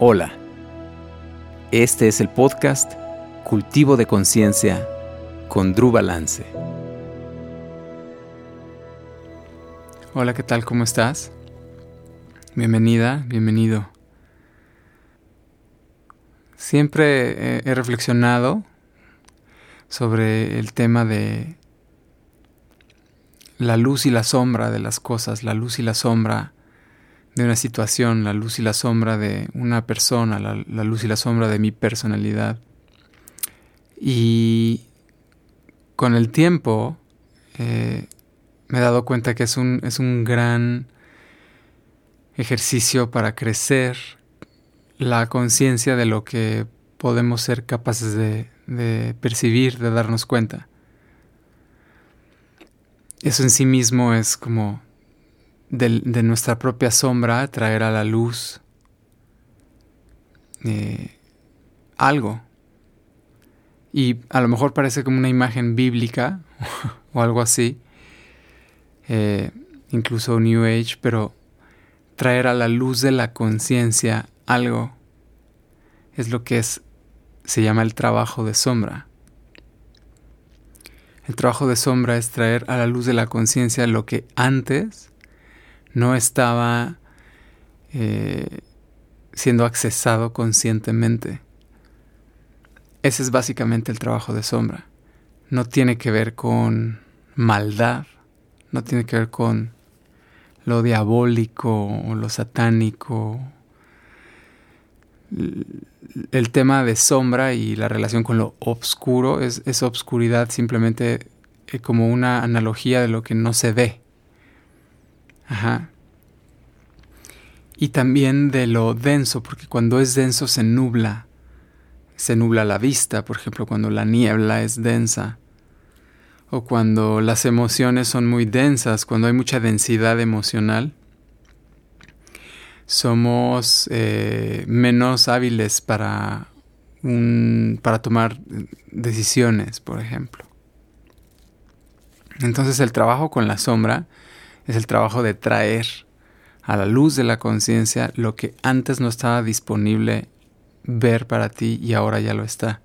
Hola, este es el podcast Cultivo de Conciencia con Drew Balance. Hola, ¿qué tal? ¿Cómo estás? Bienvenida, bienvenido. Siempre he reflexionado sobre el tema de la luz y la sombra de las cosas, la luz y la sombra de una situación, la luz y la sombra de una persona, la, luz y la sombra de mi personalidad. Y con el tiempo eh, me he dado cuenta que es un, es un gran ejercicio para crecer la conciencia de lo que podemos ser capaces de, de percibir, de darnos cuenta. Eso en sí mismo es como de, nuestra propia sombra traer a la luz eh, algo. Y a lo mejor parece como una imagen bíblica o algo así, eh, incluso New Age, pero traer a la luz de la conciencia algo es lo que es, se llama el trabajo de sombra. El trabajo de sombra es traer a la luz de la conciencia lo que antes no estaba eh, siendo accesado conscientemente. Ese es básicamente el trabajo de sombra. No tiene que ver con maldad, no tiene que ver con lo diabólico o lo satánico. El tema de sombra y la relación con lo oscuro es, es obscuridad simplemente eh, como una analogía de lo que no se ve. Ajá. Y también de lo denso, porque cuando es denso se nubla. Se nubla la vista, por ejemplo, cuando la niebla es densa. O cuando las emociones son muy densas, cuando hay mucha densidad emocional. Somos eh, menos hábiles para, para tomar decisiones, por ejemplo. Entonces el trabajo con la sombra es el trabajo de traer a la luz de la conciencia lo que antes no estaba disponible ver para ti y ahora ya lo está.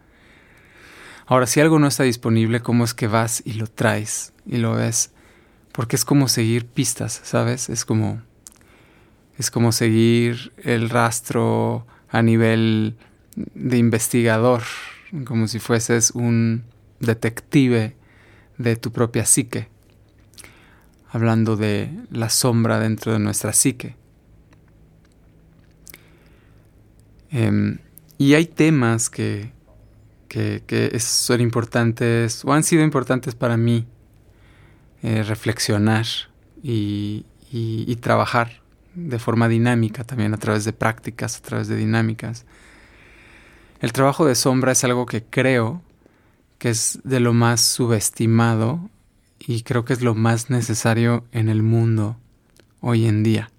Ahora, si algo no está disponible, ¿cómo es que vas y lo traes y lo ves? Porque es como seguir pistas, ¿sabes? Es como es como seguir el rastro a nivel de investigador, como si fueses un detective de tu propia psique hablando de la sombra dentro de nuestra psique. Em, y hay temas que, son importantes o han sido importantes para mí eh, reflexionar y, y trabajar de forma dinámica también a través de prácticas, a través de dinámicas. El trabajo de sombra es algo que creo que es de lo más subestimado y creo que es lo más necesario en el mundo hoy en día.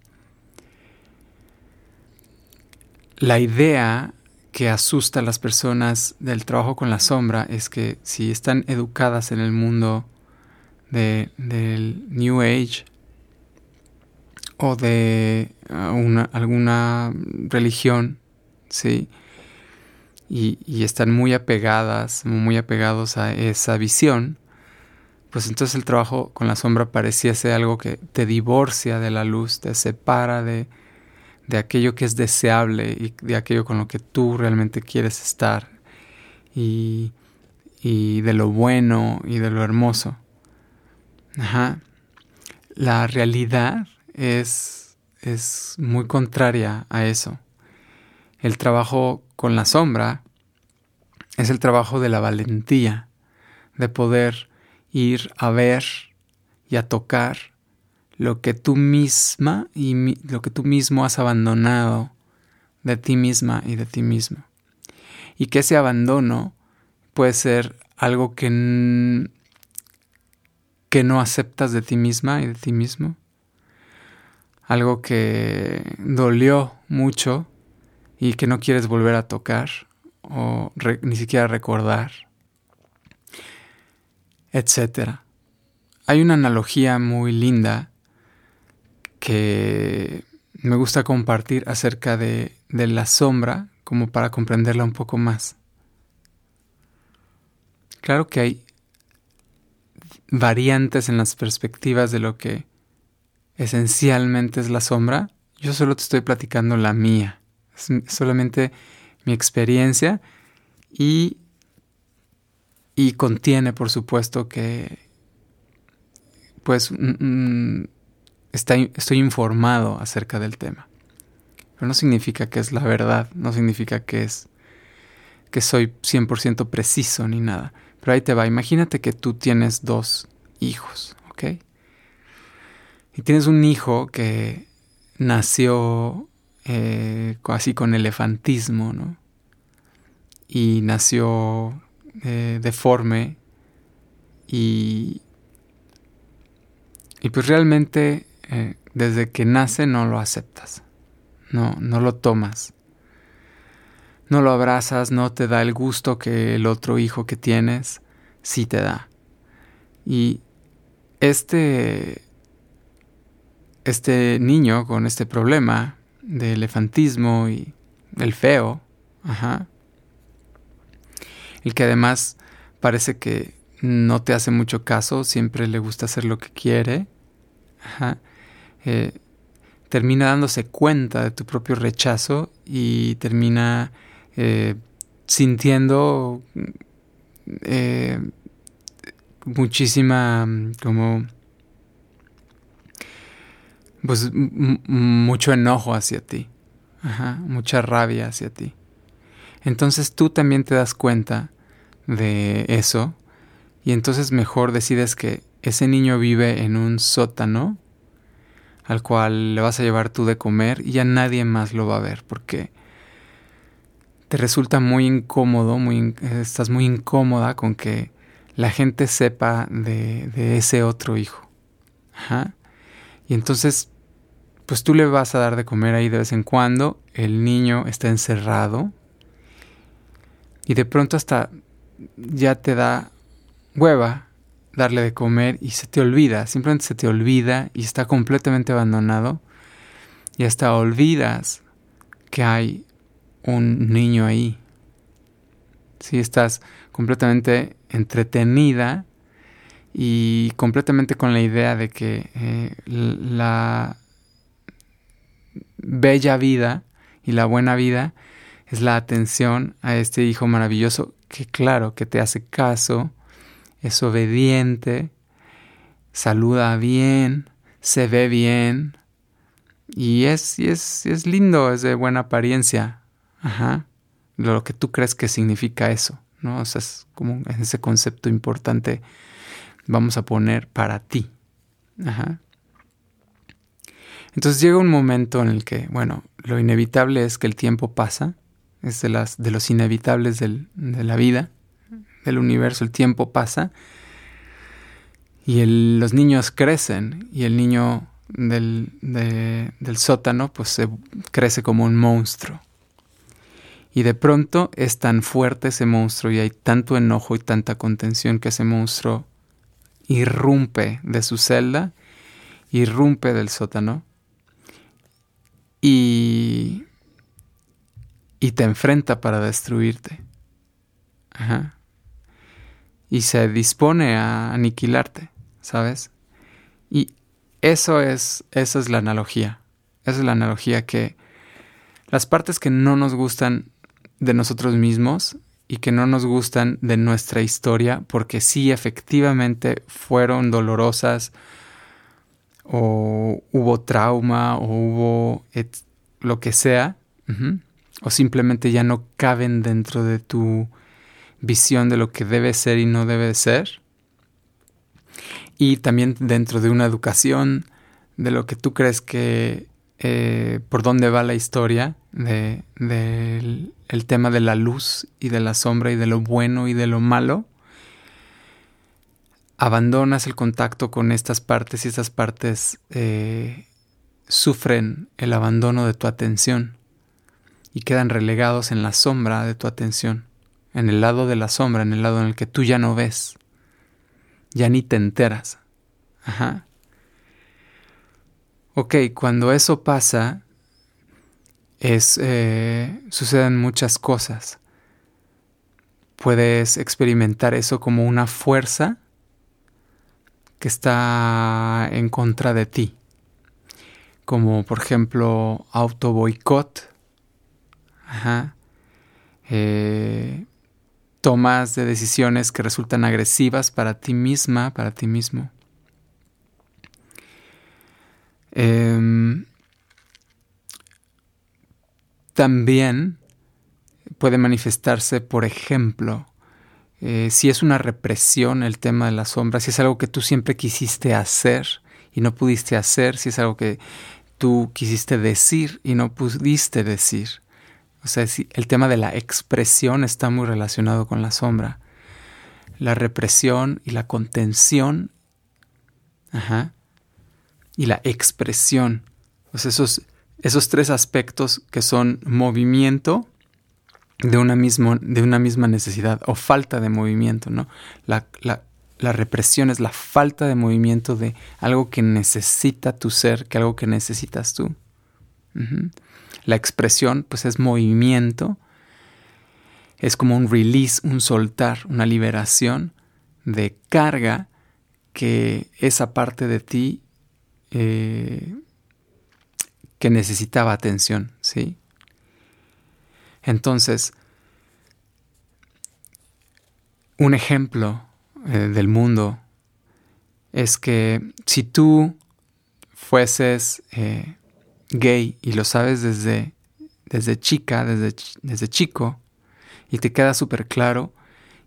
La idea que asusta a las personas del trabajo con la sombra es que si están educadas en el mundo de, del New Age o de uh, alguna religión, ¿sí? Y, y, están muy apegadas, muy apegados a esa visión, pues entonces el trabajo con la sombra parecía ser algo que te divorcia de la luz, te separa de, aquello que es deseable y de aquello con lo que tú realmente quieres estar y, de lo bueno y de lo hermoso. Ajá. La realidad es, es muy contraria a eso. El trabajo con la sombra es el trabajo de la valentía, de poder ir a ver y a tocar lo que tú misma y lo que tú mismo has abandonado de ti misma y de ti mismo. Y que ese abandono puede ser algo que, que no aceptas de ti misma y de ti mismo. Algo que dolió mucho y que no quieres volver a tocar. o ni siquiera recordar, etc. Hay una analogía muy linda que me gusta compartir acerca de, de la sombra como para comprenderla un poco más. Claro que hay variantes en las perspectivas de lo que esencialmente es la sombra. Yo solo te estoy platicando la mía. Es solamente mi experiencia y, y contiene, por supuesto, que pues estoy informado acerca del tema. Pero no significa que es la verdad, no significa que es que soy 100% preciso ni nada. Pero ahí te va, imagínate que tú tienes dos hijos, ¿ok? Y tienes un hijo que nació eh, así con elefantismo, ¿no? Y nació eh, deforme y, y pues realmente eh, desde que nace no lo aceptas, no, no lo tomas, no lo abrazas, no te da el gusto que el otro hijo que tienes sí te da. Y este, este niño con este problema de elefantismo y el feo, ajá, el que además parece que no te hace mucho caso, siempre le gusta hacer lo que quiere, ajá, eh, termina dándose cuenta de tu propio rechazo y termina eh, sintiendo eh, muchísima como pues mucho enojo hacia ti, mucha rabia hacia ti. Entonces tú también te das cuenta de eso y entonces mejor decides que ese niño vive en un sótano al cual le vas a llevar tú de comer y ya nadie más lo va a ver porque te resulta muy incómodo, muy, estás muy incómoda con que la gente sepa de, de ese otro hijo. Y entonces pues tú le vas a dar de comer ahí de vez en cuando, el niño está encerrado y de pronto hasta ya te da hueva darle de comer y se te olvida, simplemente se te olvida y está completamente abandonado y hasta olvidas que hay un niño ahí. Si estás completamente entretenida y completamente con la idea de que eh, la bella vida y la buena vida es la atención a este hijo maravilloso que claro, que te hace caso, es obediente, saluda bien, se ve bien y es, es, es lindo, es de buena apariencia. Ajá. Lo que tú crees que significa eso, ¿no? O sea, es como ese concepto importante vamos a poner para ti. Ajá. Entonces llega un momento en el que, bueno, lo inevitable es que el tiempo pasa, es de, las, de los inevitables de la vida, del universo, el tiempo pasa, y los niños crecen, y el niño del, del sótano pues se crece como un monstruo. Y de pronto es tan fuerte ese monstruo y hay tanto enojo y tanta contención que ese monstruo irrumpe de su celda, irrumpe del sótano y, y te enfrenta para destruirte. Ajá. Y se dispone a aniquilarte, ¿sabes? Y eso es, esa es la analogía. Esa es la analogía que las partes que no nos gustan de nosotros mismos y que no nos gustan de nuestra historia, porque sí efectivamente fueron dolorosas, o hubo trauma o hubo lo que sea, o simplemente ya no caben dentro de tu visión de lo que debe ser y no debe ser. Y también dentro de una educación de lo que tú crees que eh, por dónde va la historia del de, tema de la luz y de la sombra y de lo bueno y de lo malo abandonas el contacto con estas partes y estas partes eh, sufren el abandono de tu atención. y quedan relegados en la sombra de tu atención, en el lado de la sombra, en el lado en el que tú ya no ves, ya ni te enteras. Ajá. Ok, cuando eso pasa, es, eh, suceden muchas cosas. Puedes experimentar eso como una fuerza que está en contra de ti, como por ejemplo auto boicot, eh, tomas de decisiones que resultan agresivas para ti misma, para ti mismo. Em, también puede manifestarse, por ejemplo, eh, si es una represión el tema de la sombra, si es algo que tú siempre quisiste hacer y no pudiste hacer, si es algo que tú quisiste decir y no pudiste decir. O sea, el tema de la expresión está muy relacionado con la sombra. La represión y la contención. Ajá. Y la expresión. Esos, esos tres aspectos que son movimiento de una, mismo, de una misma necesidad o falta de movimiento, ¿no? La, represión es la falta de movimiento de algo que necesita tu ser, que algo que necesitas tú. La expresión, pues es movimiento, es como un release, un soltar, una liberación de carga que esa parte de ti eh, que necesitaba atención, ¿sí? Entonces, un ejemplo eh, del mundo es que si tú fueses eh, gay y lo sabes desde, desde chica, desde, desde chico, y te queda súper claro,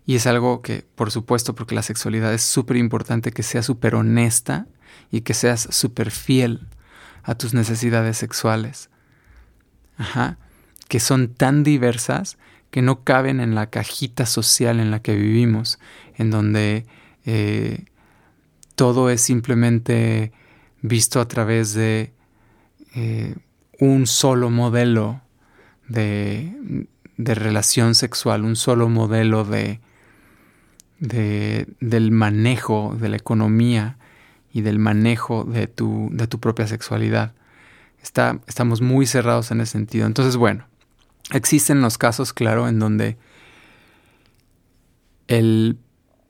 y es algo que, por supuesto, porque la sexualidad es súper importante, que seas súper honesta y que seas súper fiel a tus necesidades sexuales. Ajá. Que son tan diversas que no caben en la cajita social en la que vivimos, en donde eh, todo es simplemente visto a través de eh, un solo modelo de, relación sexual, un solo modelo de, del manejo de la economía y del manejo de tu, de tu propia sexualidad. Está, estamos muy cerrados en ese sentido. Entonces, bueno, existen los casos, claro, en donde el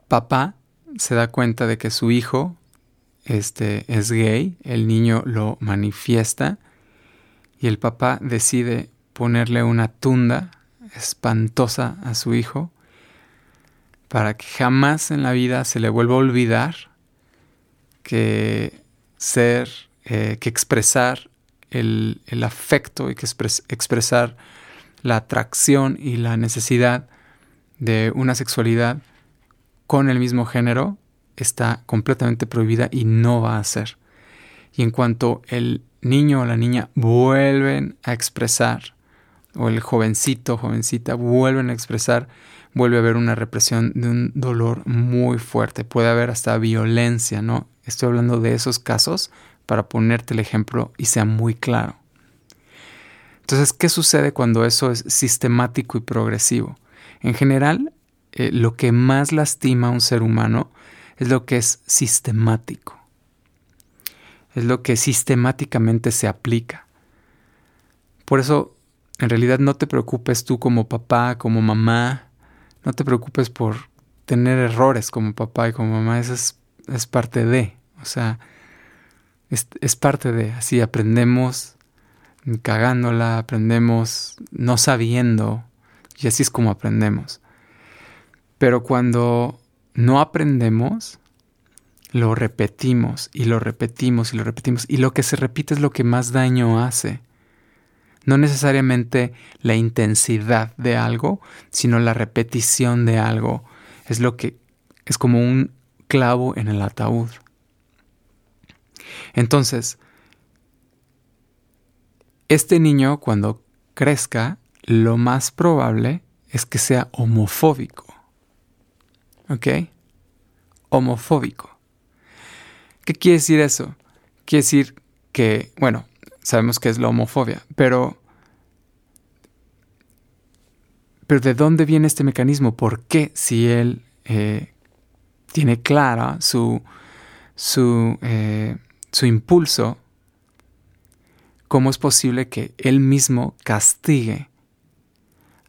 papá se da cuenta de que su hijo este, es gay, el niño lo manifiesta y el papá decide ponerle una tunda espantosa a su hijo para que jamás en la vida se le vuelva a olvidar que ser, eh, que expresar el, afecto y que expresar la atracción y la necesidad de una sexualidad con el mismo género está completamente prohibida y no va a ser. Y en cuanto el niño o la niña vuelven a expresar, o el jovencito jovencita vuelven a expresar, vuelve a haber una represión de un dolor muy fuerte. Puede haber hasta violencia, ¿no? Estoy hablando de esos casos para ponerte el ejemplo y sea muy claro. Entonces, ¿qué sucede cuando eso es sistemático y progresivo? En general, eh, lo que más lastima a un ser humano es lo que es sistemático. Es lo que sistemáticamente se aplica. Por eso, en realidad no te preocupes tú como papá, como mamá, no te preocupes por tener errores como papá y como mamá, eso es, parte de, o sea, es, es parte de, así aprendemos cagándola, aprendemos no sabiendo, y así es como aprendemos. Pero cuando no aprendemos, lo repetimos y lo repetimos y lo repetimos. Y lo que se repite es lo que más daño hace. No necesariamente la intensidad de algo, sino la repetición de algo. Es lo que es como un clavo en el ataúd. Entonces, este niño cuando crezca, lo más probable es que sea homofóbico. ¿Ok? Homofóbico. ¿Qué quiere decir eso? Quiere decir que, bueno, sabemos que es la homofobia, pero pero ¿de dónde viene este mecanismo? ¿Por qué si él eh, tiene clara su, su, eh, su impulso, cómo es posible que él mismo castigue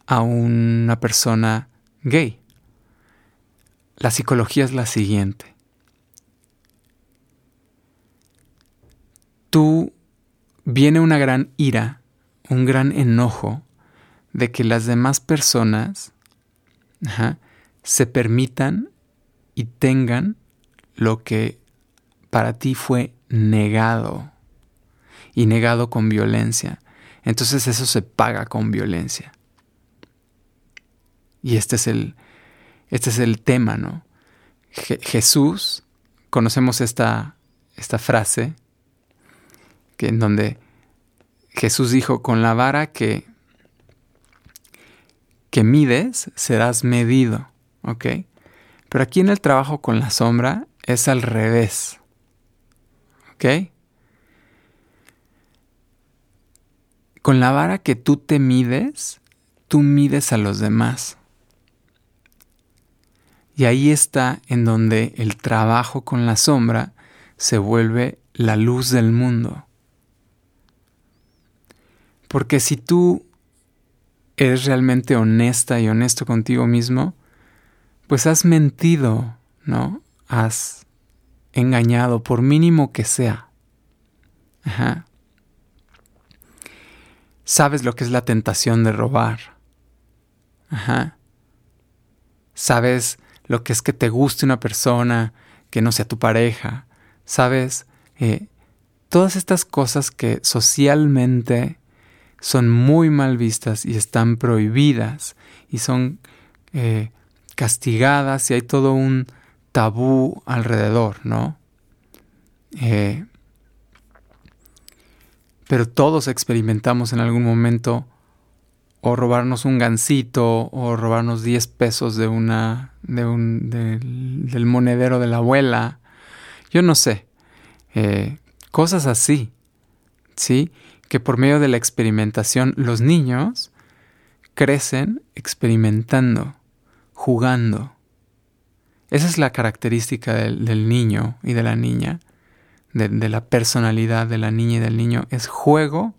a una persona gay? La psicología es la siguiente. Tú viene una gran ira, un gran enojo de que las demás personas se permitan y tengan lo que para ti fue negado y negado con violencia. Entonces eso se paga con violencia. Y este es el, este es el tema, ¿no? Jesús, conocemos esta, esta frase, que en donde Jesús dijo, con la vara que, que mides, serás medido, ¿ok? Pero aquí en el trabajo con la sombra es al revés, ¿ok? Con la vara que tú te mides, tú mides a los demás. Y ahí está en donde el trabajo con la sombra se vuelve la luz del mundo. Porque si tú eres realmente honesta y honesto contigo mismo, pues has mentido, ¿no? Has engañado, por mínimo que sea. Ajá. Sabes lo que es la tentación de robar. Ajá. Sabes lo que es que te guste una persona que no sea tu pareja, ¿sabes? Eh, todas estas cosas que socialmente son muy mal vistas y están prohibidas y son eh, castigadas y hay todo un tabú alrededor, ¿no? Eh, pero todos experimentamos en algún momento o robarnos un gancito o robarnos 10 pesos de una de un del monedero de la abuela. Yo no sé. Eh, cosas así sí que por medio de la experimentación los niños crecen experimentando jugando. Esa es la característica del, niño y de la niña de la personalidad de la niña y del niño es juego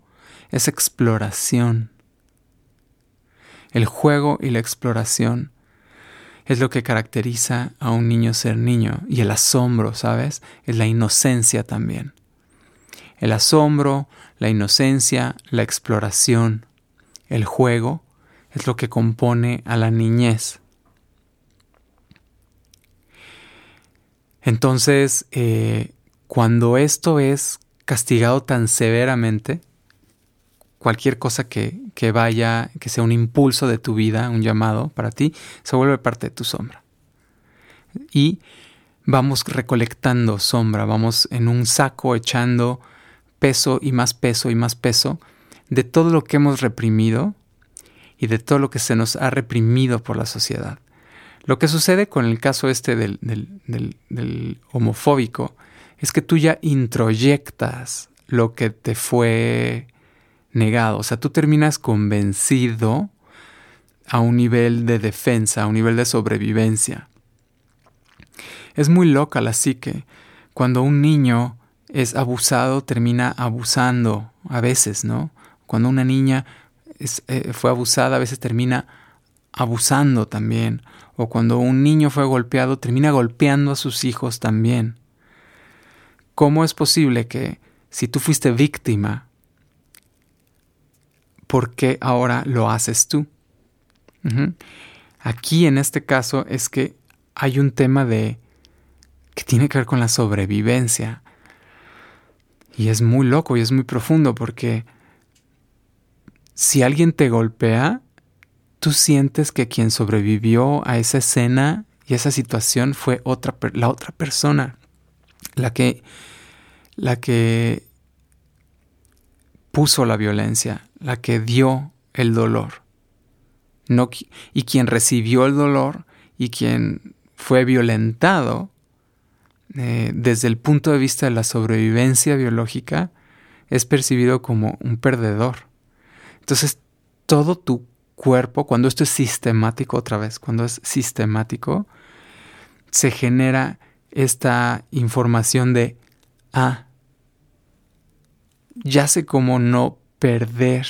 es exploración el juego y la exploración es lo que caracteriza a un niño ser niño. Y el asombro, ¿sabes? Es la inocencia también. El asombro, la inocencia, la exploración, el juego es lo que compone a la niñez. Entonces, eh, cuando esto es castigado tan severamente, cualquier cosa que, que vaya, que sea un impulso de tu vida, un llamado para ti, se vuelve parte de tu sombra. Y vamos recolectando sombra, vamos en un saco echando peso y más peso y más peso de todo lo que hemos reprimido y de todo lo que se nos ha reprimido por la sociedad. Lo que sucede con el caso este del, del, del homofóbico es que tú ya introyectas lo que te fue negado. O sea, tú terminas convencido a un nivel de defensa, a un nivel de sobrevivencia. Es muy loca la psique. Cuando un niño es abusado, termina abusando a veces, ¿no? Cuando una niña eh, fue abusada, a veces termina abusando también. O cuando un niño fue golpeado, termina golpeando a sus hijos también. ¿Cómo es posible que si tú fuiste víctima ¿por qué ahora lo haces tú? Aquí en este caso es que hay un tema de que tiene que ver con la sobrevivencia. Y es muy loco y es muy profundo porque si alguien te golpea, tú sientes que quien sobrevivió a esa escena y esa situación fue otra, la otra persona, la que, la que puso la violencia, la que dio el dolor. No, y quien recibió el dolor y quien fue violentado eh, desde el punto de vista de la sobrevivencia biológica es percibido como un perdedor. Entonces todo tu cuerpo, cuando esto es sistemático otra vez, cuando es sistemático, se genera esta información de, ah, ya sé cómo no perder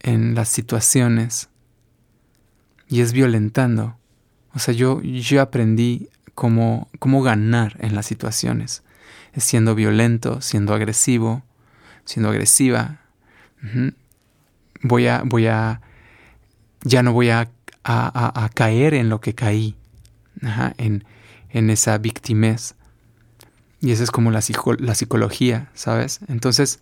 en las situaciones y es violentando. O sea, yo, yo aprendí cómo, cómo ganar en las situaciones. Es siendo violento, siendo agresivo, siendo agresiva. Voy a, voy a, ya no voy a, a, caer en lo que caí, en, en, esa victimez. Y esa es como la, la psicología, ¿sabes? Entonces,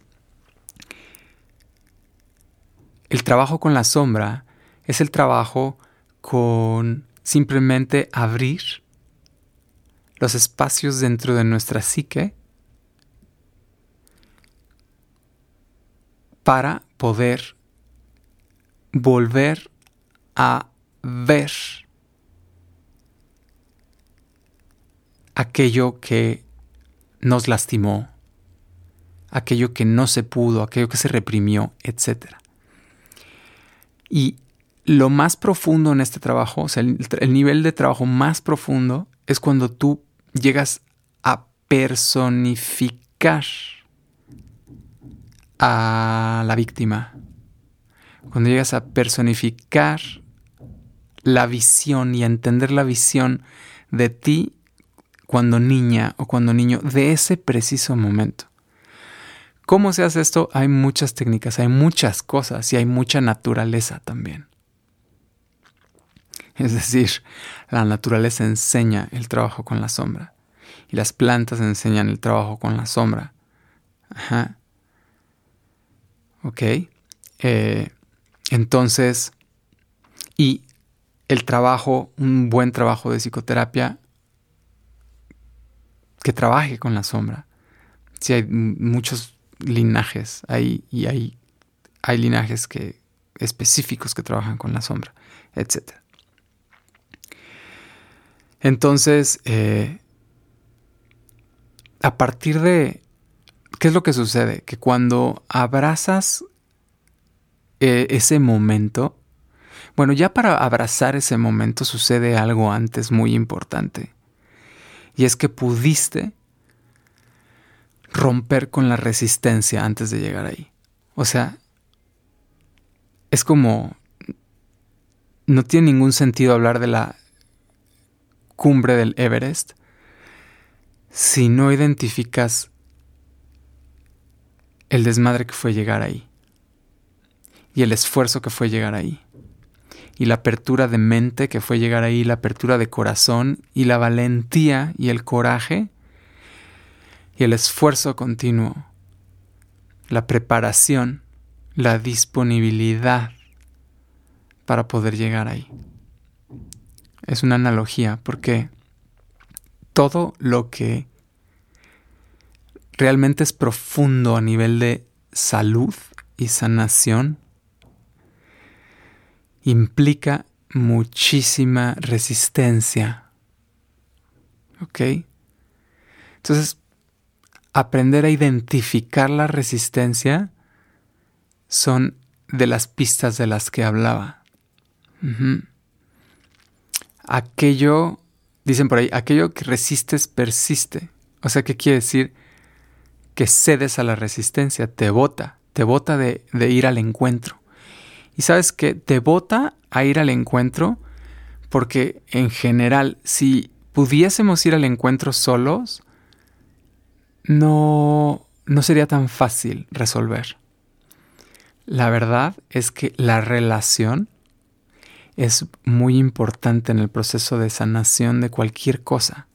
el trabajo con la sombra es el trabajo con simplemente abrir los espacios dentro de nuestra psique para poder volver a ver aquello que nos lastimó, aquello que no se pudo, aquello que se reprimió, etc. Y lo más profundo en este trabajo, o sea, el, el, nivel de trabajo más profundo es cuando tú llegas a personificar a la víctima. Cuando llegas a personificar la visión y a entender la visión de ti cuando niña o cuando niño de ese preciso momento. ¿Cómo se hace esto? Hay muchas técnicas, hay muchas cosas y hay mucha naturaleza también. Es decir, la naturaleza enseña el trabajo con la sombra y las plantas enseñan el trabajo con la sombra. Ajá. ¿Ok? Eh, entonces, y el trabajo, un buen trabajo de psicoterapia que trabaje con la sombra. Si hay muchos linajes ahí y hay, hay linajes que, específicos que trabajan con la sombra, etc. Entonces, eh, a partir de ¿Qué es lo que sucede? Que cuando abrazas eh, ese momento, bueno, ya para abrazar ese momento sucede algo antes muy importante. Y es que pudiste romper con la resistencia antes de llegar ahí. O sea, es como... No tiene ningún sentido hablar de la cumbre del Everest si no identificas el desmadre que fue llegar ahí. Y el esfuerzo que fue llegar ahí. Y la apertura de mente que fue llegar ahí, la apertura de corazón y la valentía y el coraje y el esfuerzo continuo. La preparación, la disponibilidad para poder llegar ahí. Es una analogía porque todo lo que realmente es profundo a nivel de salud y sanación, implica muchísima resistencia. ¿Ok? Entonces, aprender a identificar la resistencia son de las pistas de las que hablaba. Aquello, dicen por ahí, aquello que resistes persiste. O sea, ¿qué quiere decir? que cedes a la resistencia, te bota, te bota de, ir al encuentro. Y sabes que te bota a ir al encuentro porque en general, si pudiésemos ir al encuentro solos, no, no sería tan fácil resolver. La verdad es que la relación es muy importante en el proceso de sanación de cualquier cosa.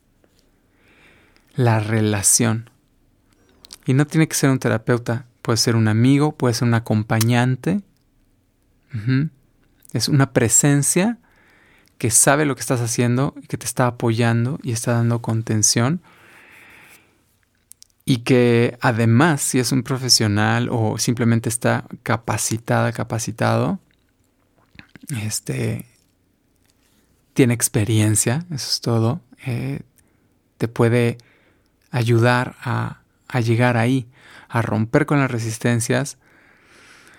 La relación. Y no tiene que ser un terapeuta, puede ser un amigo, puede ser un acompañante. Es una presencia que sabe lo que estás haciendo que te está apoyando y está dando contención. Y que además, si es un profesional o simplemente está capacitada, capacitado, este, tiene experiencia, eso es todo, eh, te puede ayudar a a llegar ahí, a romper con las resistencias,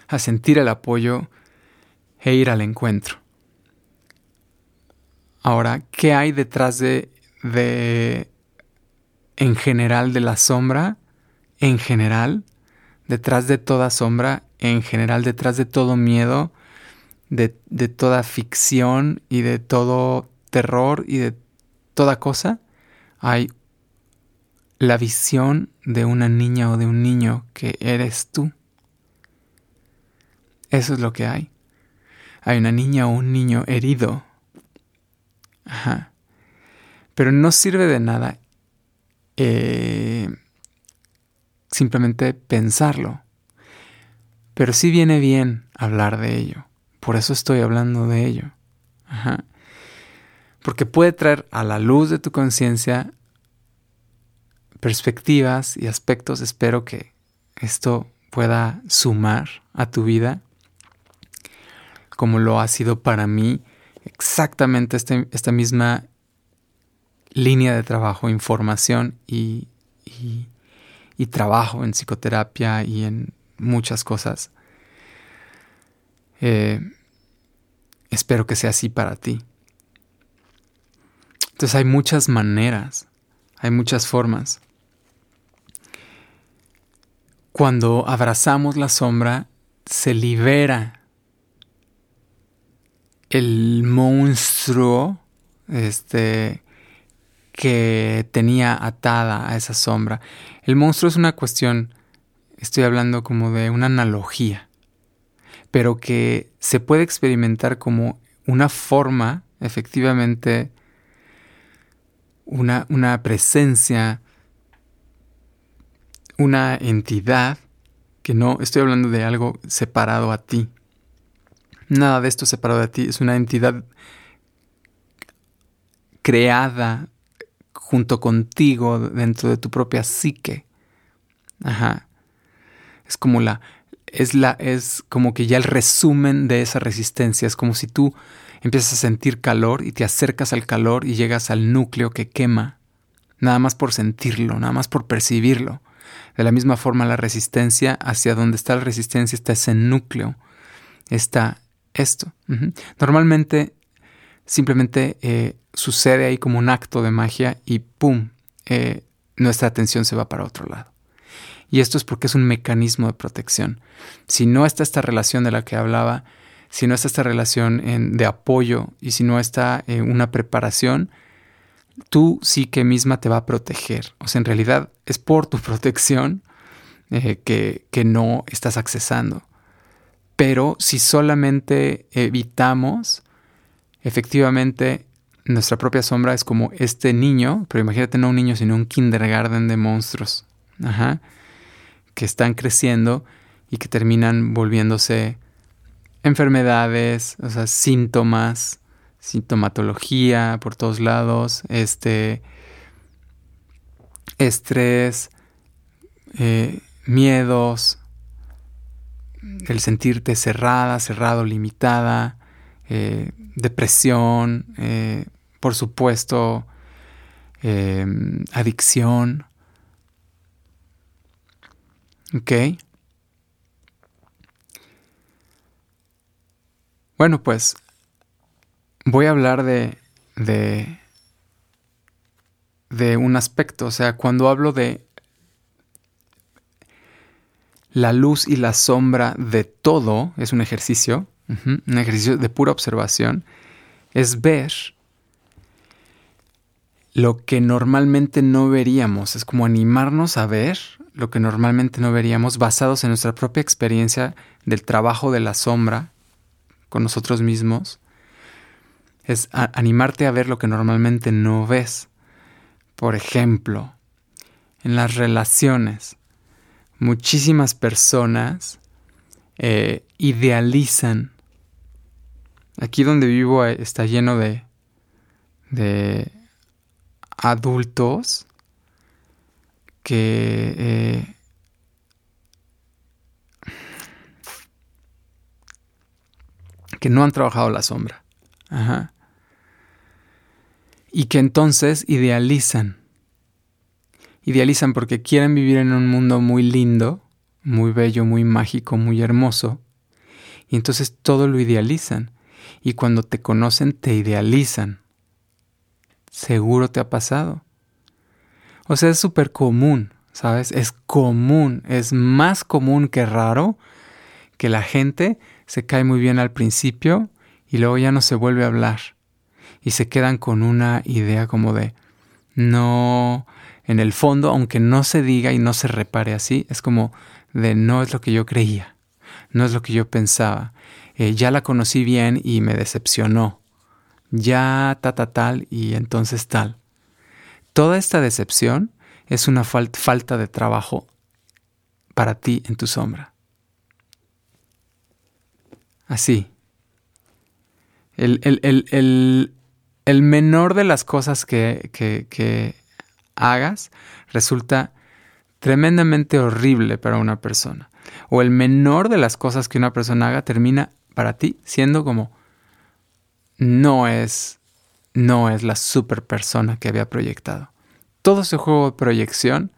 a sentir el apoyo e ir al encuentro. Ahora, ¿qué hay detrás de, de, en general, de la sombra? En general, detrás de toda sombra, en general, detrás de todo miedo, de, de toda ficción y de todo terror y de toda cosa, hay la visión de una niña o de un niño que eres tú. Eso es lo que hay. Hay una niña o un niño herido. Ajá. Pero no sirve de nada eh, simplemente pensarlo. Pero sí viene bien hablar de ello. Por eso estoy hablando de ello. Ajá. Porque puede traer a la luz de tu conciencia perspectivas y aspectos. Espero que esto pueda sumar a tu vida como lo ha sido para mí exactamente este, esta misma línea de trabajo, información y, y, trabajo en psicoterapia y en muchas cosas. Eh, espero que sea así para ti. Entonces hay muchas maneras, hay muchas formas. Cuando abrazamos la sombra, se libera el monstruo este, que tenía atada a esa sombra. El monstruo es una cuestión, estoy hablando como de una analogía, pero que se puede experimentar como una forma, efectivamente, una, una presencia, una entidad, que no estoy hablando de algo separado a ti, Nada de esto separado de ti. Es una entidad creada junto contigo dentro de tu propia psique. Ajá. Es como la es la es como que ya el resumen de esa resistencia, es como si tú empiezas a sentir calor y te acercas al calor y llegas al núcleo que quema, nada más por sentirlo, nada más por percibirlo. De la misma forma la resistencia hacia donde está la resistencia está ese núcleo, está esto. Normalmente simplemente eh, sucede ahí como un acto de magia y ¡pum! Eh, nuestra atención se va para otro lado. Y esto es porque es un mecanismo de protección. Si no está esta relación de la que hablaba, si no está esta relación de apoyo y si no está eh, una preparación, tú sí que misma te va a proteger. O sea, en realidad es por tu protección que, que no estás accesando. Pero si solamente evitamos, efectivamente, nuestra propia sombra es como este niño, pero imagínate no un niño, sino un kindergarten de monstruos, ajá, que están creciendo y que terminan volviéndose enfermedades, o sea, síntomas, sintomatología por todos lados, este, estrés, eh, miedos, el sentirte cerrada, cerrado, limitada, eh, depresión, eh, por supuesto, eh, adicción. ¿Ok? Bueno, pues voy a hablar de, de, de un aspecto, o sea, cuando hablo de la luz y la sombra de todo es un ejercicio, un ejercicio de pura observación, es ver lo que normalmente no veríamos, es como animarnos a ver lo que normalmente no veríamos basados en nuestra propia experiencia del trabajo de la sombra con nosotros mismos, es animarte a ver lo que normalmente no ves. Por ejemplo, en las relaciones muchísimas personas eh, idealizan. Aquí donde vivo eh, está lleno de, de adultos que eh, que no han trabajado la sombra. Y que entonces idealizan idealizan porque quieren vivir en un mundo muy lindo, muy bello, muy mágico, muy hermoso, y entonces todo lo idealizan. Y cuando te conocen, te idealizan. Seguro te ha pasado. O sea, es súper común, ¿sabes? Es común, es más común que raro que la gente se cae muy bien al principio y luego ya no se vuelve a hablar. Y se quedan con una idea como de, no, en el fondo, aunque no se diga y no se repare así, es como de no es lo que yo creía, no es lo que yo pensaba. Eh, ya la conocí bien y me decepcionó. Ya ta, ta, tal y entonces tal. Toda esta decepción es una falta de trabajo para ti en tu sombra. Así. El, el, menor de las cosas que, que hagas resulta tremendamente horrible para una persona. O el menor de las cosas que una persona haga termina para ti siendo como no es no es la super persona que había proyectado. Todo ese juego de proyección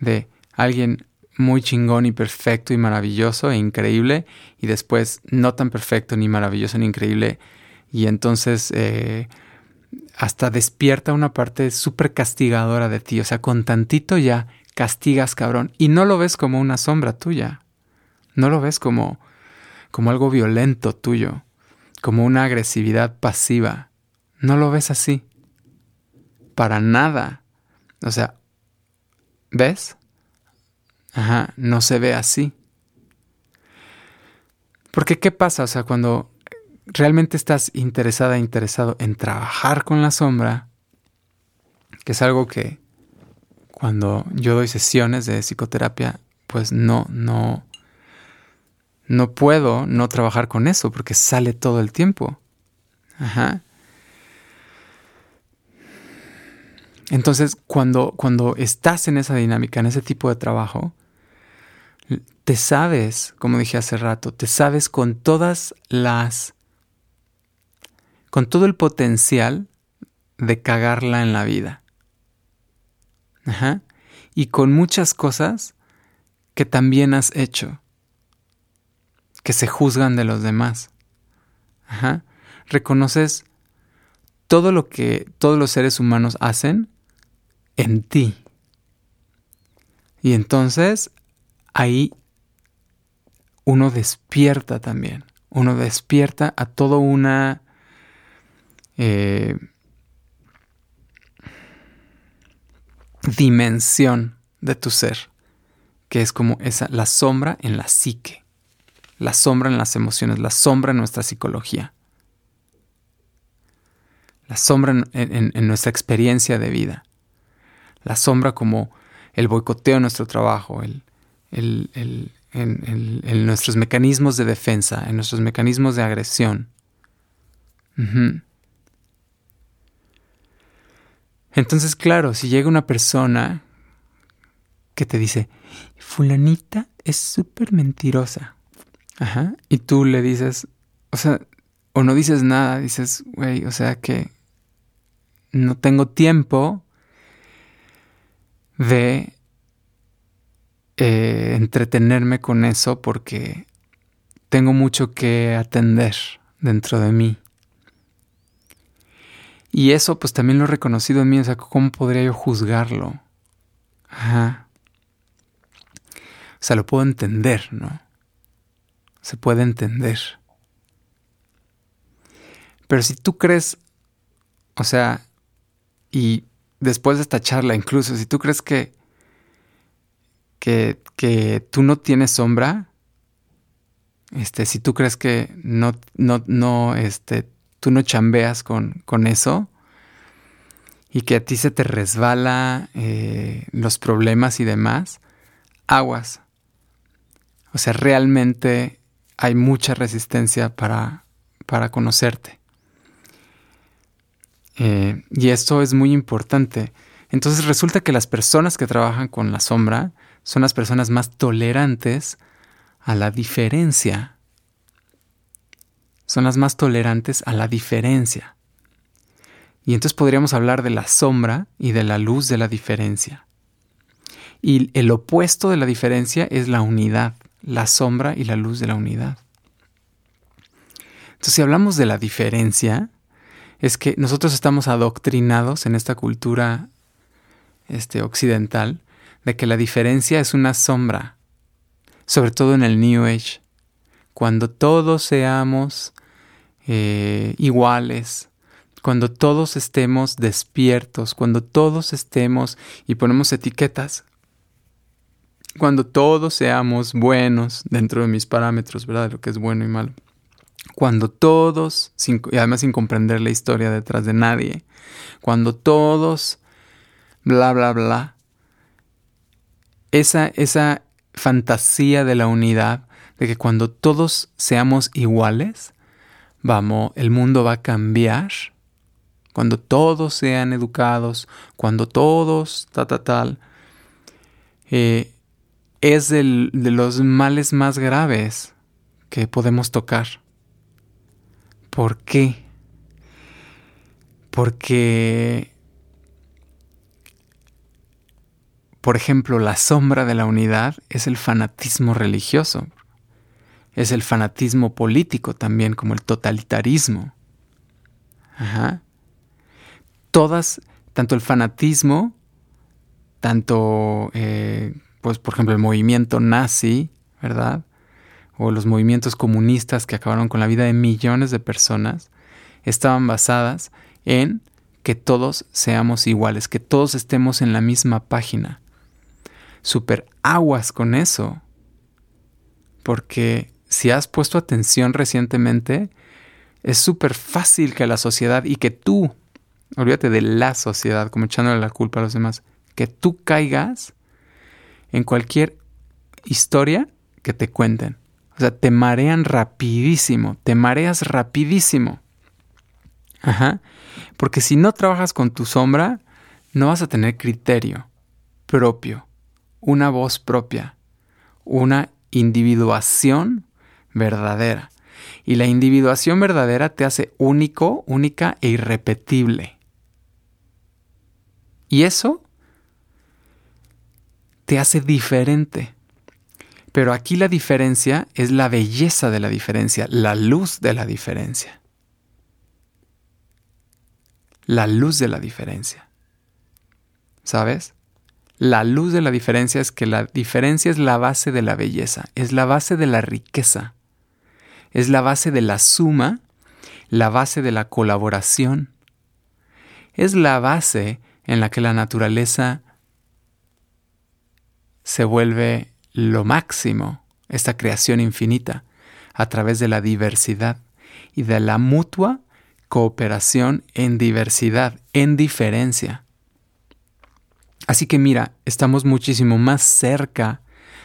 de alguien muy chingón y perfecto y maravilloso e increíble y después no tan perfecto ni maravilloso ni increíble y entonces eh, hasta despierta una parte súper castigadora de ti. O sea, con tantito ya castigas, cabrón. Y no lo ves como una sombra tuya. No lo ves como, como algo violento tuyo. Como una agresividad pasiva. No lo ves así. Para nada. O sea, ¿ves? Ajá, no se ve así. Porque ¿qué pasa? O sea, cuando realmente estás interesada, interesado en trabajar con la sombra, que es algo que cuando yo doy sesiones de psicoterapia, pues no, no, no puedo no trabajar con eso porque sale todo el tiempo. Ajá. Entonces, cuando, cuando estás en esa dinámica, en ese tipo de trabajo, te sabes, como dije hace rato, te sabes con todas las con todo el potencial de cagarla en la vida. Ajá. Y con muchas cosas que también has hecho, que se juzgan de los demás. Ajá. Reconoces todo lo que todos los seres humanos hacen en ti. Y entonces ahí uno despierta también. Uno despierta a toda una eh, dimensión de tu ser, que es como esa, la sombra en la psique, la sombra en las emociones, la sombra en nuestra psicología, la sombra en, nuestra experiencia de vida, la sombra como el boicoteo de nuestro trabajo, el, en, nuestros mecanismos de defensa, en nuestros mecanismos de agresión. Entonces, claro, si llega una persona que te dice, fulanita es súper mentirosa, ajá, y tú le dices, o sea, o no dices nada, dices, güey, o sea que no tengo tiempo de eh, entretenerme con eso porque tengo mucho que atender dentro de mí. Y eso pues también lo he reconocido en mí, o sea, ¿cómo podría yo juzgarlo? Ajá. O sea, lo puedo entender, ¿no? Se puede entender. Pero si tú crees, o sea, y después de esta charla incluso, si tú crees que, que, que tú no tienes sombra, este, si tú crees que no, no, no, este, tú no chambeas con, con eso y que a ti se te resbala eh, los problemas y demás, aguas. O sea, realmente hay mucha resistencia para, para conocerte. Eh, y esto es muy importante. Entonces resulta que las personas que trabajan con la sombra son las personas más tolerantes a la diferencia son las más tolerantes a la diferencia. Y entonces podríamos hablar de la sombra y de la luz de la diferencia. Y el opuesto de la diferencia es la unidad, la sombra y la luz de la unidad. Entonces, si hablamos de la diferencia, es que nosotros estamos adoctrinados en esta cultura este, occidental de que la diferencia es una sombra, sobre todo en el New Age. Cuando todos seamos eh, iguales, cuando todos estemos despiertos, cuando todos estemos y ponemos etiquetas, cuando todos seamos buenos dentro de mis parámetros, ¿verdad? De lo que es bueno y malo. Cuando todos, y además sin comprender la historia detrás de nadie, cuando todos, bla, bla, bla, esa, esa fantasía de la unidad, de que cuando todos seamos iguales, vamos, el mundo va a cambiar. Cuando todos sean educados, cuando todos, ta, ta, tal, eh, es de los males más graves que podemos tocar. ¿Por qué? Porque, por ejemplo, la sombra de la unidad es el fanatismo religioso, es el fanatismo político también, como el totalitarismo. Ajá. Todas, tanto el fanatismo, tanto, eh, pues, por ejemplo, el movimiento nazi, ¿verdad? o los movimientos comunistas que acabaron con la vida de millones de personas estaban basadas en que todos seamos iguales, que todos estemos en la misma página. Super aguas con eso. Porque si has puesto atención recientemente, es súper fácil que la sociedad y que tú, olvídate de la sociedad, como echándole la culpa a los demás, que tú caigas en cualquier historia que te cuenten. O sea, te marean rapidísimo, te mareas rapidísimo. Ajá. Porque si no trabajas con tu sombra, no vas a tener criterio propio, una voz propia, una individuación verdadera. Y la individuación verdadera te hace único, única e irrepetible. Y eso te hace diferente. Pero aquí la diferencia es la belleza de la diferencia, la luz de la diferencia. La luz de la diferencia. ¿Sabes? La luz de la diferencia es que la diferencia es la base de la belleza, es la base de la riqueza, es la base de la suma, la base de la colaboración, es la base en la que la naturaleza se vuelve lo máximo, esta creación infinita, a través de la diversidad y de la mutua cooperación en diversidad, en diferencia. Así que mira, estamos muchísimo más cerca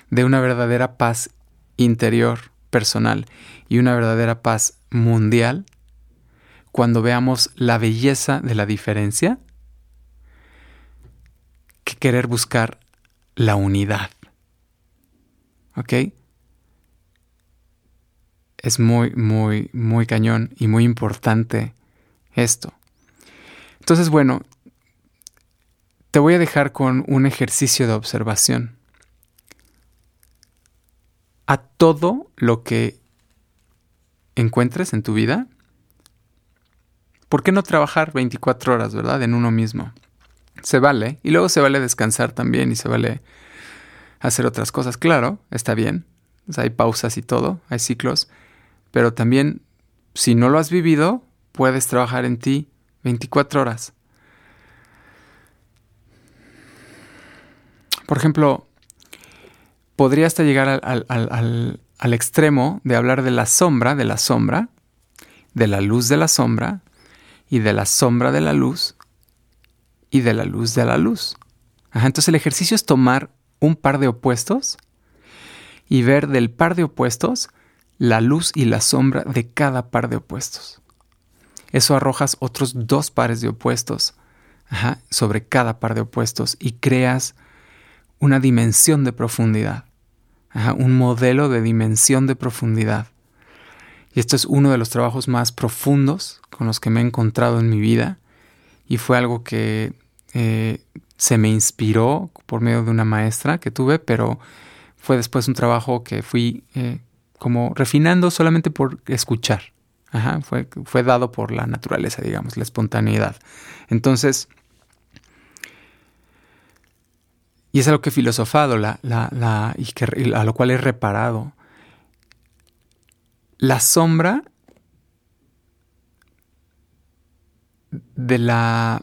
de una verdadera paz interior, personal, y una verdadera paz mundial cuando veamos la belleza de la diferencia que querer buscar la unidad. ¿Ok? Es muy, muy, muy cañón y muy importante esto. Entonces, bueno, te voy a dejar con un ejercicio de observación. A todo lo que encuentres en tu vida, ¿por qué no trabajar 24 horas, verdad? En uno mismo. Se vale. Y luego se vale descansar también y se vale hacer otras cosas. Claro, está bien. hay pausas y todo, hay ciclos. Pero también, si no lo has vivido, puedes trabajar en ti 24 horas. Por ejemplo, podría hasta llegar al, al, extremo de hablar de la sombra, de la sombra, de la luz de la sombra, y de la sombra de la luz, y de la luz de la luz. entonces el ejercicio es tomar un par de opuestos y ver del par de opuestos la luz y la sombra de cada par de opuestos. Eso arrojas otros dos pares de opuestos sobre cada par de opuestos y creas una dimensión de profundidad, un modelo de dimensión de profundidad. Y esto es uno de los trabajos más profundos con los que me he encontrado en mi vida y fue algo que eh, se me inspiró por medio de una maestra que tuve, pero fue después un trabajo que fui eh, como refinando solamente por escuchar. Ajá, fue, fue dado por la naturaleza, digamos, la espontaneidad. Entonces, y es algo que he filosofado la, a lo cual he reparado. La sombra de la...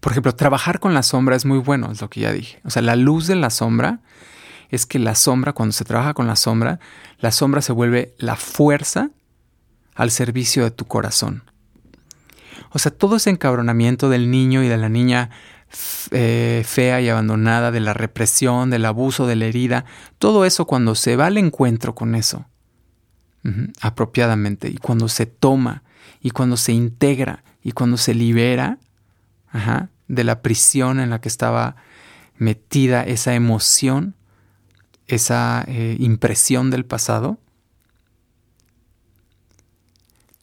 Por ejemplo, trabajar con la sombra es muy bueno, es lo que ya dije. O sea, la luz de la sombra es que la sombra, cuando se trabaja con la sombra, la sombra se vuelve la fuerza al servicio de tu corazón. O sea, todo ese encabronamiento del niño y de la niña eh, fea y abandonada, de la represión, del abuso, de la herida, todo eso cuando se va al encuentro con eso, apropiadamente, y cuando se toma, y cuando se integra, y cuando se libera de la prisión en la que estaba metida esa emoción, esa eh, impresión del pasado,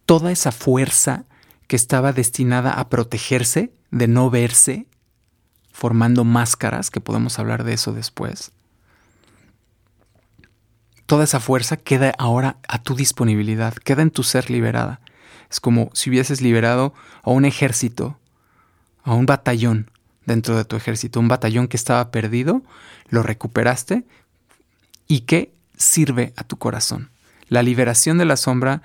toda esa fuerza que estaba destinada a protegerse, de no verse, formando máscaras, que podemos hablar de eso después. Toda esa fuerza queda ahora a tu disponibilidad, queda en tu ser liberada. Es como si hubieses liberado a un ejército, a un batallón dentro de tu ejército, un batallón que estaba perdido, lo recuperaste y que sirve a tu corazón. La liberación de la sombra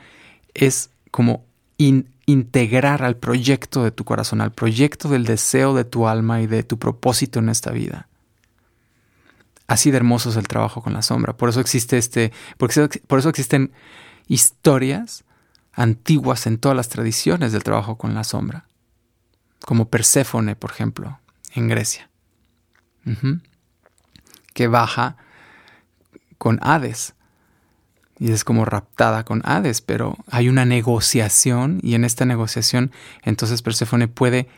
es como integrar al proyecto de tu corazón, al proyecto del deseo de tu alma y de tu propósito en esta vida. Así de hermoso es el trabajo con la sombra. Por eso existe este, por eso existen historias antiguas en todas las tradiciones del trabajo con la sombra, como Perséfone, por ejemplo, en Grecia, que baja con Hades y es como raptada con Hades, pero hay una negociación y en esta negociación entonces Perséfone puede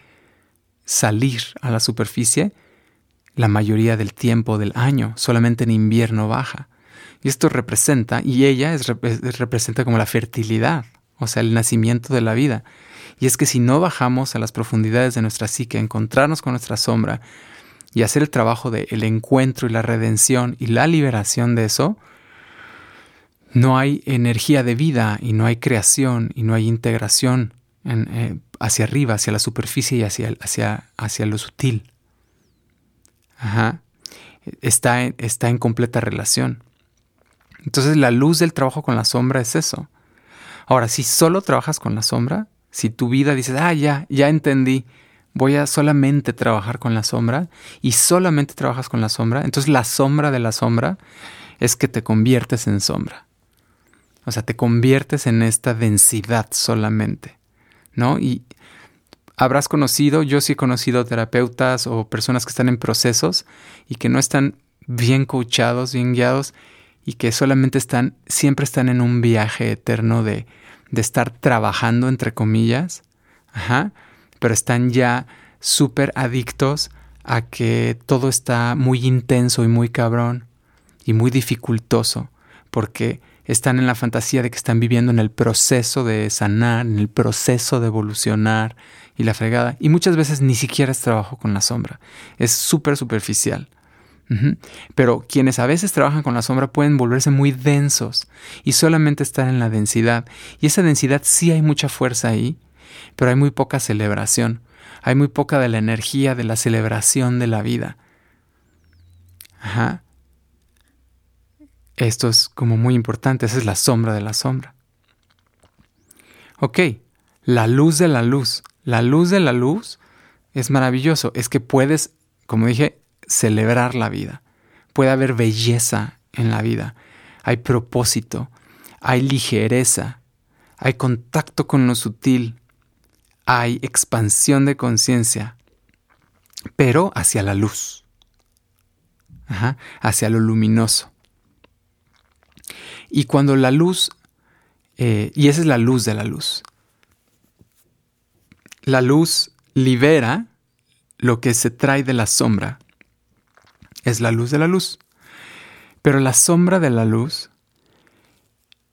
salir a la superficie la mayoría del tiempo del año, solamente en invierno baja. Y esto representa, y ella es, representa como la fertilidad, o sea, el nacimiento de la vida. Y es que si no bajamos a las profundidades de nuestra psique, encontrarnos con nuestra sombra y hacer el trabajo del el encuentro y la redención y la liberación de eso, no hay energía de vida y no hay creación y no hay integración eh, hacia arriba, hacia la superficie y hacia, hacia, hacia lo sutil. Ajá. Está, en, está en completa relación. Entonces la luz del trabajo con la sombra es eso. Ahora, si solo trabajas con la sombra, si tu vida dices, ah, ya, ya entendí, voy a solamente trabajar con la sombra y solamente trabajas con la sombra, entonces la sombra de la sombra es que te conviertes en sombra. O sea, te conviertes en esta densidad solamente, ¿no? Y habrás conocido, yo sí he conocido terapeutas o personas que están en procesos y que no están bien coachados, bien guiados y que solamente están, siempre están en un viaje eterno de, de estar trabajando, entre comillas, ajá, pero están ya súper adictos a que todo está muy intenso y muy cabrón y muy dificultoso, porque están en la fantasía de que están viviendo en el proceso de sanar, en el proceso de evolucionar y la fregada. Y muchas veces ni siquiera es trabajo con la sombra. Es súper superficial. Pero quienes a veces trabajan con la sombra pueden volverse muy densos y solamente estar en la densidad. Y esa densidad sí hay mucha fuerza ahí, pero hay muy poca celebración. Hay muy poca de la energía de la celebración de la vida. Ajá. Esto es como muy importante, esa es la sombra de la sombra. Ok, la luz de la luz. La luz de la luz es maravilloso, es que puedes, como dije, celebrar la vida. Puede haber belleza en la vida, hay propósito, hay ligereza, hay contacto con lo sutil, hay expansión de conciencia, pero hacia la luz, hacia lo luminoso. Y cuando la luz, eh, y esa es la luz de la luz, la luz libera lo que se trae de la sombra, es la luz de la luz. Pero la sombra de la luz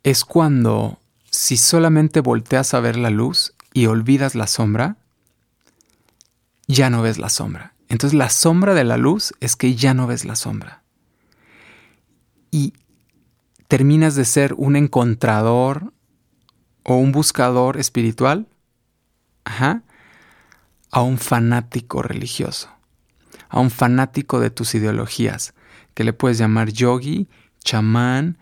es cuando si solamente volteas a ver la luz y olvidas la sombra, ya no ves la sombra. Entonces la sombra de la luz es que ya no ves la sombra. Y terminas de ser un encontrador o un buscador espiritual, a un fanático religioso, a un fanático de tus ideologías, que le puedes llamar yogi, chamán,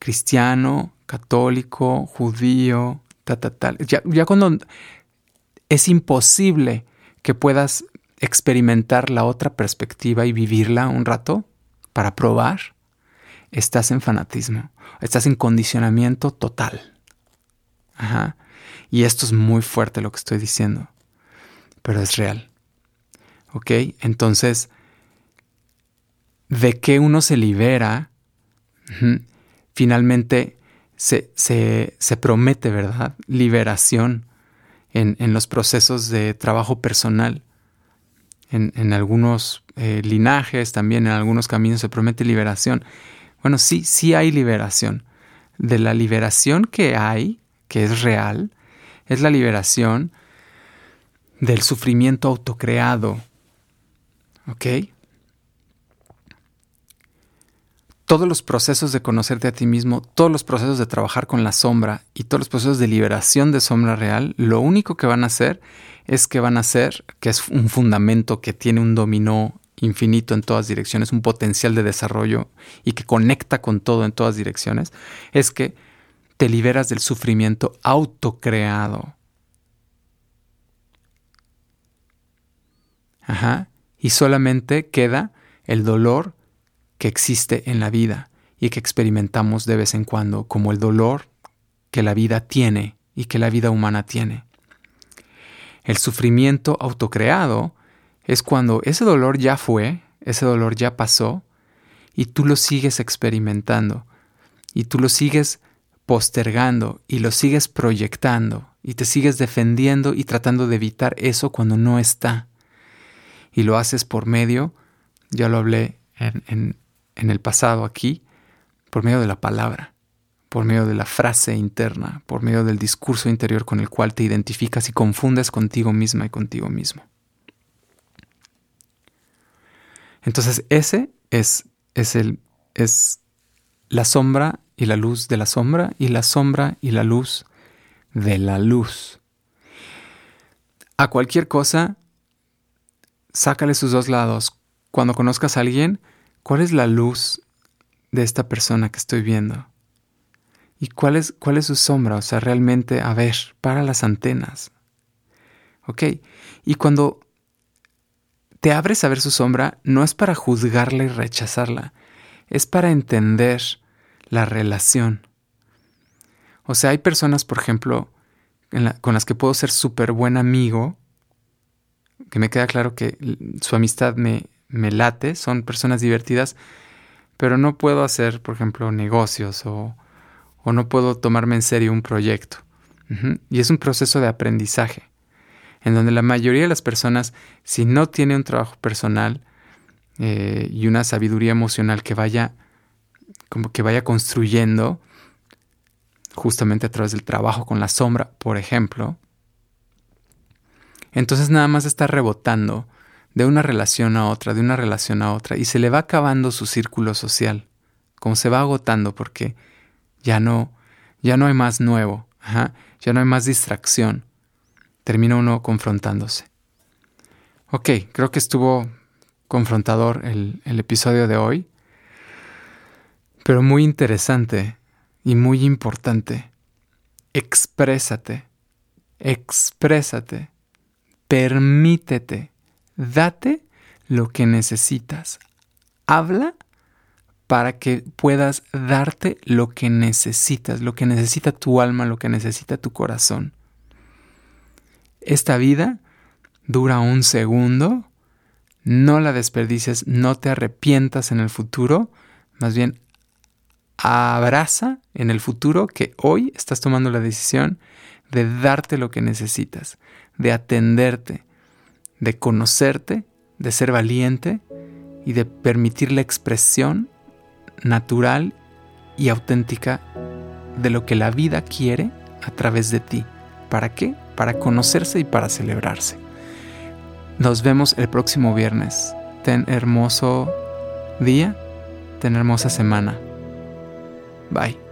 cristiano, católico, judío, ta, ta, tal. Ya, ya cuando es imposible que puedas experimentar la otra perspectiva y vivirla un rato para probar, estás en fanatismo, estás en condicionamiento total. Ajá. Y esto es muy fuerte lo que estoy diciendo, pero es real. ¿Ok? Entonces, ¿de qué uno se libera? Finalmente se, se, promete, ¿verdad? Liberación en, en, los procesos de trabajo personal. En, en algunos eh, linajes, también en algunos caminos se promete liberación. Bueno, sí, sí hay liberación. De la liberación que hay, que es real, es la liberación del sufrimiento autocreado. ¿Ok? Todos los procesos de conocerte a ti mismo, todos los procesos de trabajar con la sombra y todos los procesos de liberación de sombra real, lo único que van a hacer es que van a hacer, que es un fundamento que tiene un dominó infinito en todas direcciones, un potencial de desarrollo y que conecta con todo en todas direcciones, es que te liberas del sufrimiento autocreado. Ajá. Y solamente queda el dolor que existe en la vida y que experimentamos de vez en cuando, como el dolor que la vida tiene y que la vida humana tiene. El sufrimiento autocreado es cuando ese dolor ya fue, ese dolor ya pasó, y tú lo sigues experimentando, y tú lo sigues postergando, y lo sigues proyectando, y te sigues defendiendo y tratando de evitar eso cuando no está. Y lo haces por medio, ya lo hablé en, en el pasado aquí, por medio de la palabra por medio de la frase interna, por medio del discurso interior con el cual te identificas y confundes contigo misma y contigo mismo. Entonces ese es, es, el, es la sombra y la luz de la sombra y la sombra y la luz de la luz. A cualquier cosa, sácale sus dos lados. Cuando conozcas a alguien, ¿cuál es la luz de esta persona que estoy viendo? ¿Y cuál es, cuál es su sombra? O sea, realmente, a ver, para las antenas. ¿Ok? Y cuando te abres a ver su sombra, no es para juzgarla y rechazarla, es para entender la relación. O sea, hay personas, por ejemplo, con las que puedo ser súper buen amigo, que me queda claro que su amistad me, me late, son personas divertidas, pero no puedo hacer, por ejemplo, negocios o, o no puedo tomarme en serio un proyecto. Y es un proceso de aprendizaje en donde la mayoría de las personas, si no tiene un trabajo personal eh, y una sabiduría emocional que vaya, como que vaya construyendo, justamente a través del trabajo con la sombra, por ejemplo, entonces nada más está rebotando de una relación a otra, de una relación a otra, y se le va acabando su círculo social, como se va agotando porque ya no, ya no hay más nuevo, ya no hay más distracción termina uno confrontándose. Ok, creo que estuvo confrontador el, el episodio de hoy, pero muy interesante y muy importante. Exprésate, exprésate, permítete, date lo que necesitas. Habla para que puedas darte lo que necesitas, lo que necesita tu alma, lo que necesita tu corazón. Esta vida dura un segundo, no la desperdices, no te arrepientas en el futuro, más bien abraza en el futuro que hoy estás tomando la decisión de darte lo que necesitas, de atenderte, de conocerte, de ser valiente y de permitir la expresión natural y auténtica de lo que la vida quiere a través de ti. ¿Para qué? Para conocerse y para celebrarse. Nos vemos el próximo viernes. Ten hermoso día, ten hermosa semana. Bye.